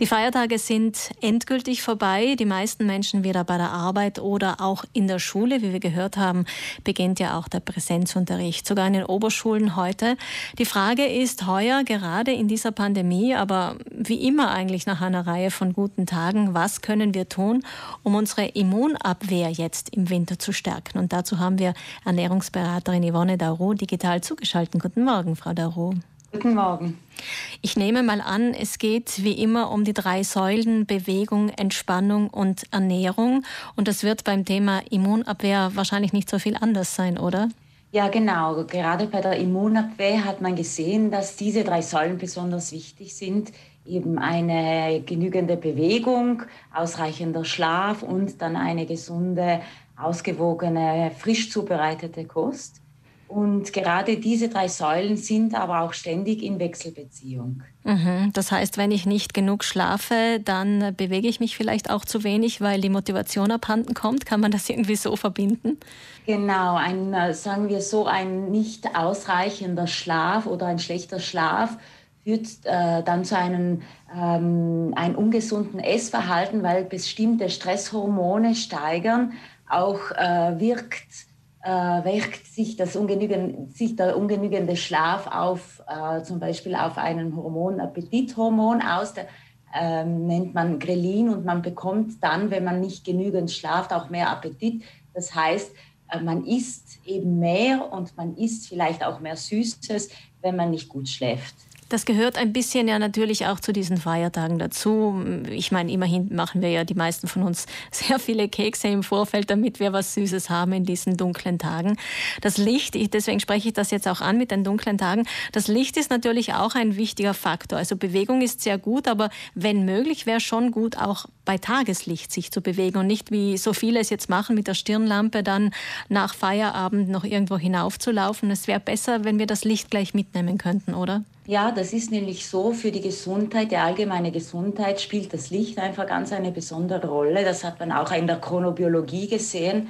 Die Feiertage sind endgültig vorbei. Die meisten Menschen wieder bei der Arbeit oder auch in der Schule. Wie wir gehört haben, beginnt ja auch der Präsenzunterricht, sogar in den Oberschulen heute. Die Frage ist heuer, gerade in dieser Pandemie, aber wie immer eigentlich nach einer Reihe von guten Tagen, was können wir tun, um unsere Immunabwehr jetzt im Winter zu stärken? Und dazu haben wir Ernährungsberaterin Yvonne Darou digital zugeschaltet. Guten Morgen, Frau Darou. Guten Morgen. Ich nehme mal an, es geht wie immer um die drei Säulen Bewegung, Entspannung und Ernährung. Und das wird beim Thema Immunabwehr wahrscheinlich nicht so viel anders sein, oder? Ja, genau. Gerade bei der Immunabwehr hat man gesehen, dass diese drei Säulen besonders wichtig sind. Eben eine genügende Bewegung, ausreichender Schlaf und dann eine gesunde, ausgewogene, frisch zubereitete Kost. Und gerade diese drei Säulen sind aber auch ständig in Wechselbeziehung. Mhm. Das heißt, wenn ich nicht genug schlafe, dann bewege ich mich vielleicht auch zu wenig, weil die Motivation abhanden kommt. Kann man das irgendwie so verbinden? Genau, ein, äh, sagen wir so, ein nicht ausreichender Schlaf oder ein schlechter Schlaf führt äh, dann zu einem ähm, ein ungesunden Essverhalten, weil bestimmte Stresshormone steigern, auch äh, wirkt äh, wirkt sich, das ungenügend, sich der ungenügende Schlaf auf äh, zum Beispiel auf einen Hormon, Appetithormon aus, der, äh, nennt man Grelin und man bekommt dann, wenn man nicht genügend schlaft, auch mehr Appetit. Das heißt, äh, man isst eben mehr und man isst vielleicht auch mehr Süßes, wenn man nicht gut schläft. Das gehört ein bisschen ja natürlich auch zu diesen Feiertagen dazu. Ich meine, immerhin machen wir ja die meisten von uns sehr viele Kekse im Vorfeld, damit wir was Süßes haben in diesen dunklen Tagen. Das Licht, deswegen spreche ich das jetzt auch an mit den dunklen Tagen. Das Licht ist natürlich auch ein wichtiger Faktor. Also Bewegung ist sehr gut, aber wenn möglich, wäre schon gut, auch bei Tageslicht sich zu bewegen und nicht wie so viele es jetzt machen mit der Stirnlampe dann nach Feierabend noch irgendwo hinaufzulaufen. Es wäre besser, wenn wir das Licht gleich mitnehmen könnten, oder? Ja, das ist nämlich so, für die Gesundheit, die allgemeine Gesundheit spielt das Licht einfach ganz eine besondere Rolle. Das hat man auch in der Chronobiologie gesehen.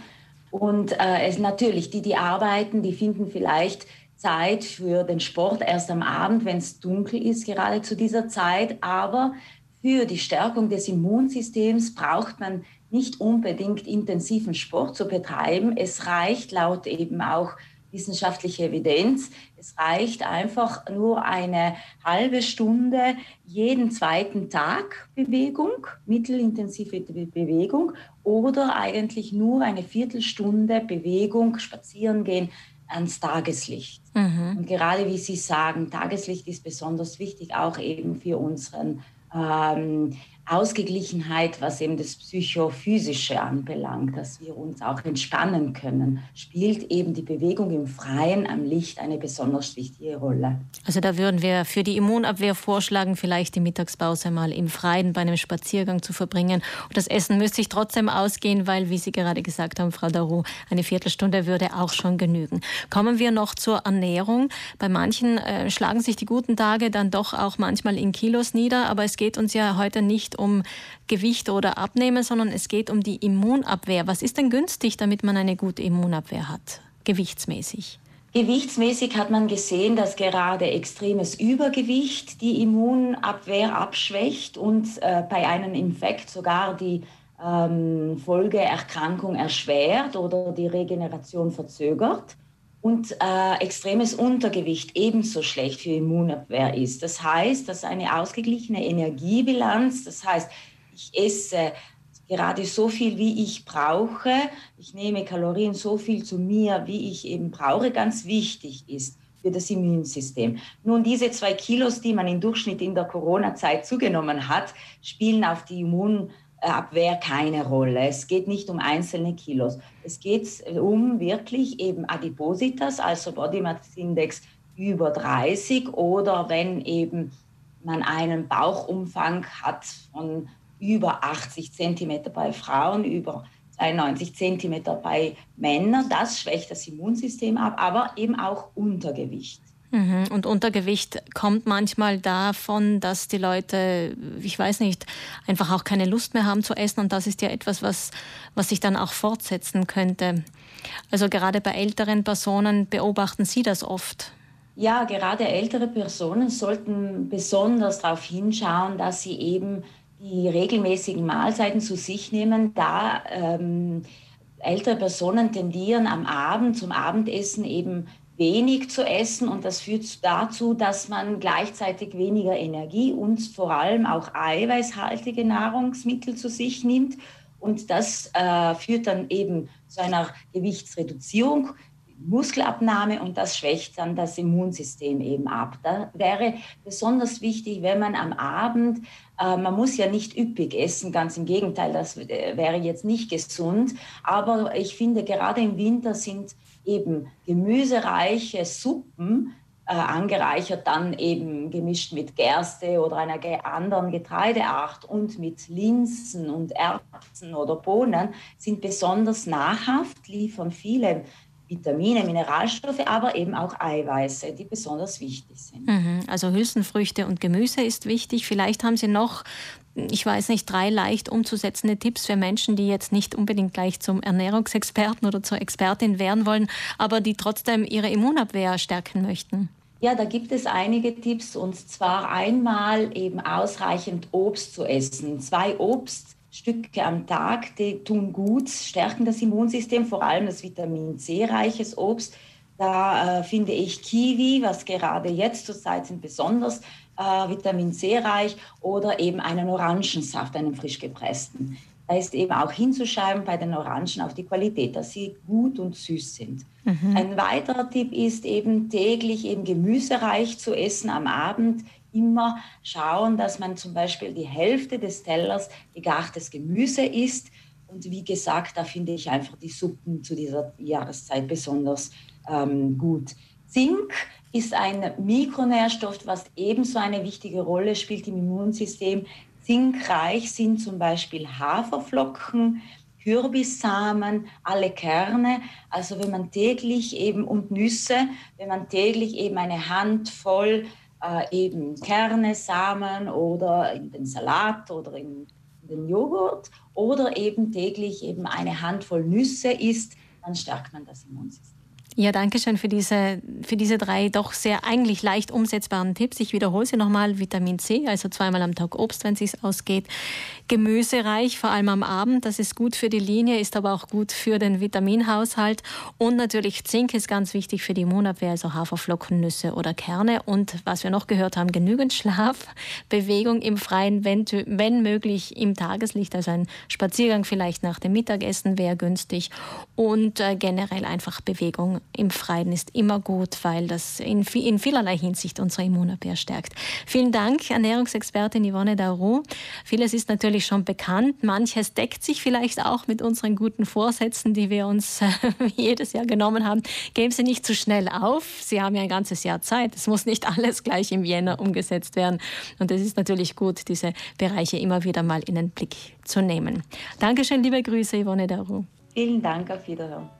Und äh, es natürlich, die, die arbeiten, die finden vielleicht Zeit für den Sport erst am Abend, wenn es dunkel ist, gerade zu dieser Zeit. Aber für die Stärkung des Immunsystems braucht man nicht unbedingt intensiven Sport zu betreiben. Es reicht laut eben auch wissenschaftliche Evidenz. Es reicht einfach nur eine halbe Stunde jeden zweiten Tag Bewegung, mittelintensive Bewegung oder eigentlich nur eine Viertelstunde Bewegung, spazieren gehen ans Tageslicht. Mhm. Und gerade wie Sie sagen, Tageslicht ist besonders wichtig, auch eben für unseren ähm, Ausgeglichenheit, was eben das Psychophysische anbelangt, dass wir uns auch entspannen können, spielt eben die Bewegung im Freien am Licht eine besonders wichtige Rolle. Also da würden wir für die Immunabwehr vorschlagen, vielleicht die Mittagspause mal im Freien bei einem Spaziergang zu verbringen. Und das Essen müsste sich trotzdem ausgehen, weil, wie Sie gerade gesagt haben, Frau Daru, eine Viertelstunde würde auch schon genügen. Kommen wir noch zur Ernährung. Bei manchen äh, schlagen sich die guten Tage dann doch auch manchmal in Kilos nieder, aber es geht uns ja heute nicht um Gewicht oder Abnehmen, sondern es geht um die Immunabwehr. Was ist denn günstig, damit man eine gute Immunabwehr hat, gewichtsmäßig? Gewichtsmäßig hat man gesehen, dass gerade extremes Übergewicht die Immunabwehr abschwächt und äh, bei einem Infekt sogar die ähm, Folgeerkrankung erschwert oder die Regeneration verzögert. Und äh, extremes Untergewicht ebenso schlecht für Immunabwehr ist. Das heißt, dass eine ausgeglichene Energiebilanz, das heißt, ich esse gerade so viel, wie ich brauche, ich nehme Kalorien so viel zu mir, wie ich eben brauche, ganz wichtig ist für das Immunsystem. Nun, diese zwei Kilos, die man im Durchschnitt in der Corona-Zeit zugenommen hat, spielen auf die Immunabwehr Abwehr keine Rolle. Es geht nicht um einzelne Kilos. Es geht um wirklich eben Adipositas, also Body Mass Index über 30 oder wenn eben man einen Bauchumfang hat von über 80 Zentimeter bei Frauen, über 92 Zentimeter bei Männern. Das schwächt das Immunsystem ab, aber eben auch Untergewicht. Mhm. Und Untergewicht kommt manchmal davon, dass die Leute, ich weiß nicht, einfach auch keine Lust mehr haben zu essen. Und das ist ja etwas, was, was sich dann auch fortsetzen könnte. Also gerade bei älteren Personen beobachten Sie das oft. Ja, gerade ältere Personen sollten besonders darauf hinschauen, dass sie eben die regelmäßigen Mahlzeiten zu sich nehmen, da ähm, ältere Personen tendieren am Abend zum Abendessen eben wenig zu essen und das führt dazu, dass man gleichzeitig weniger Energie und vor allem auch eiweißhaltige Nahrungsmittel zu sich nimmt. Und das äh, führt dann eben zu einer Gewichtsreduzierung, Muskelabnahme und das schwächt dann das Immunsystem eben ab. Da wäre besonders wichtig, wenn man am Abend, äh, man muss ja nicht üppig essen, ganz im Gegenteil, das wäre jetzt nicht gesund, aber ich finde gerade im Winter sind eben gemüsereiche Suppen äh, angereichert, dann eben gemischt mit Gerste oder einer anderen Getreideart und mit Linsen und Erbsen oder Bohnen, sind besonders nahrhaft, liefern viele Vitamine, Mineralstoffe, aber eben auch Eiweiße, die besonders wichtig sind. Mhm, also Hülsenfrüchte und Gemüse ist wichtig. Vielleicht haben Sie noch, ich weiß nicht, drei leicht umzusetzende Tipps für Menschen, die jetzt nicht unbedingt gleich zum Ernährungsexperten oder zur Expertin werden wollen, aber die trotzdem ihre Immunabwehr stärken möchten. Ja, da gibt es einige Tipps und zwar einmal eben ausreichend Obst zu essen. Zwei Obst Stücke am Tag, die tun gut, stärken das Immunsystem, vor allem das Vitamin C-reiches Obst. Da äh, finde ich Kiwi, was gerade jetzt zur Zeit sind, besonders äh, Vitamin C-reich oder eben einen Orangensaft, einen frisch gepressten. Da ist eben auch hinzuschreiben bei den Orangen auf die Qualität, dass sie gut und süß sind. Mhm. Ein weiterer Tipp ist eben täglich eben gemüsereich zu essen am Abend immer schauen, dass man zum Beispiel die Hälfte des Tellers gegartes Gemüse isst. Und wie gesagt, da finde ich einfach die Suppen zu dieser Jahreszeit besonders ähm, gut. Zink ist ein Mikronährstoff, was ebenso eine wichtige Rolle spielt im Immunsystem. Zinkreich sind zum Beispiel Haferflocken, Kürbissamen, alle Kerne. Also wenn man täglich eben und Nüsse, wenn man täglich eben eine Handvoll äh, eben Kerne, Samen oder in den Salat oder in, den Joghurt oder eben täglich eben eine Handvoll Nüsse isst, dann stärkt man das Immunsystem. Ja, danke schön für diese, für diese drei doch sehr eigentlich leicht umsetzbaren Tipps. Ich wiederhole sie nochmal. Vitamin C, also zweimal am Tag Obst, wenn es sich ausgeht. Gemüsereich, vor allem am Abend. Das ist gut für die Linie, ist aber auch gut für den Vitaminhaushalt. Und natürlich Zink ist ganz wichtig für die Immunabwehr, also Haferflocken, Nüsse oder Kerne. Und was wir noch gehört haben, genügend Schlaf, Bewegung im Freien, wenn, wenn möglich im Tageslicht. Also ein Spaziergang vielleicht nach dem Mittagessen wäre günstig. Und äh, generell einfach Bewegung im Freien ist immer gut, weil das in, in vielerlei Hinsicht unsere Immunabwehr stärkt. Vielen Dank, Ernährungsexpertin Yvonne Darou. Vieles ist natürlich schon bekannt. Manches deckt sich vielleicht auch mit unseren guten Vorsätzen, die wir uns jedes Jahr genommen haben. Geben Sie nicht zu schnell auf. Sie haben ja ein ganzes Jahr Zeit. Es muss nicht alles gleich im Jänner umgesetzt werden. Und es ist natürlich gut, diese Bereiche immer wieder mal in den Blick zu nehmen. Dankeschön, liebe Grüße, Yvonne Darou. Vielen Dank, auf Wiederhören.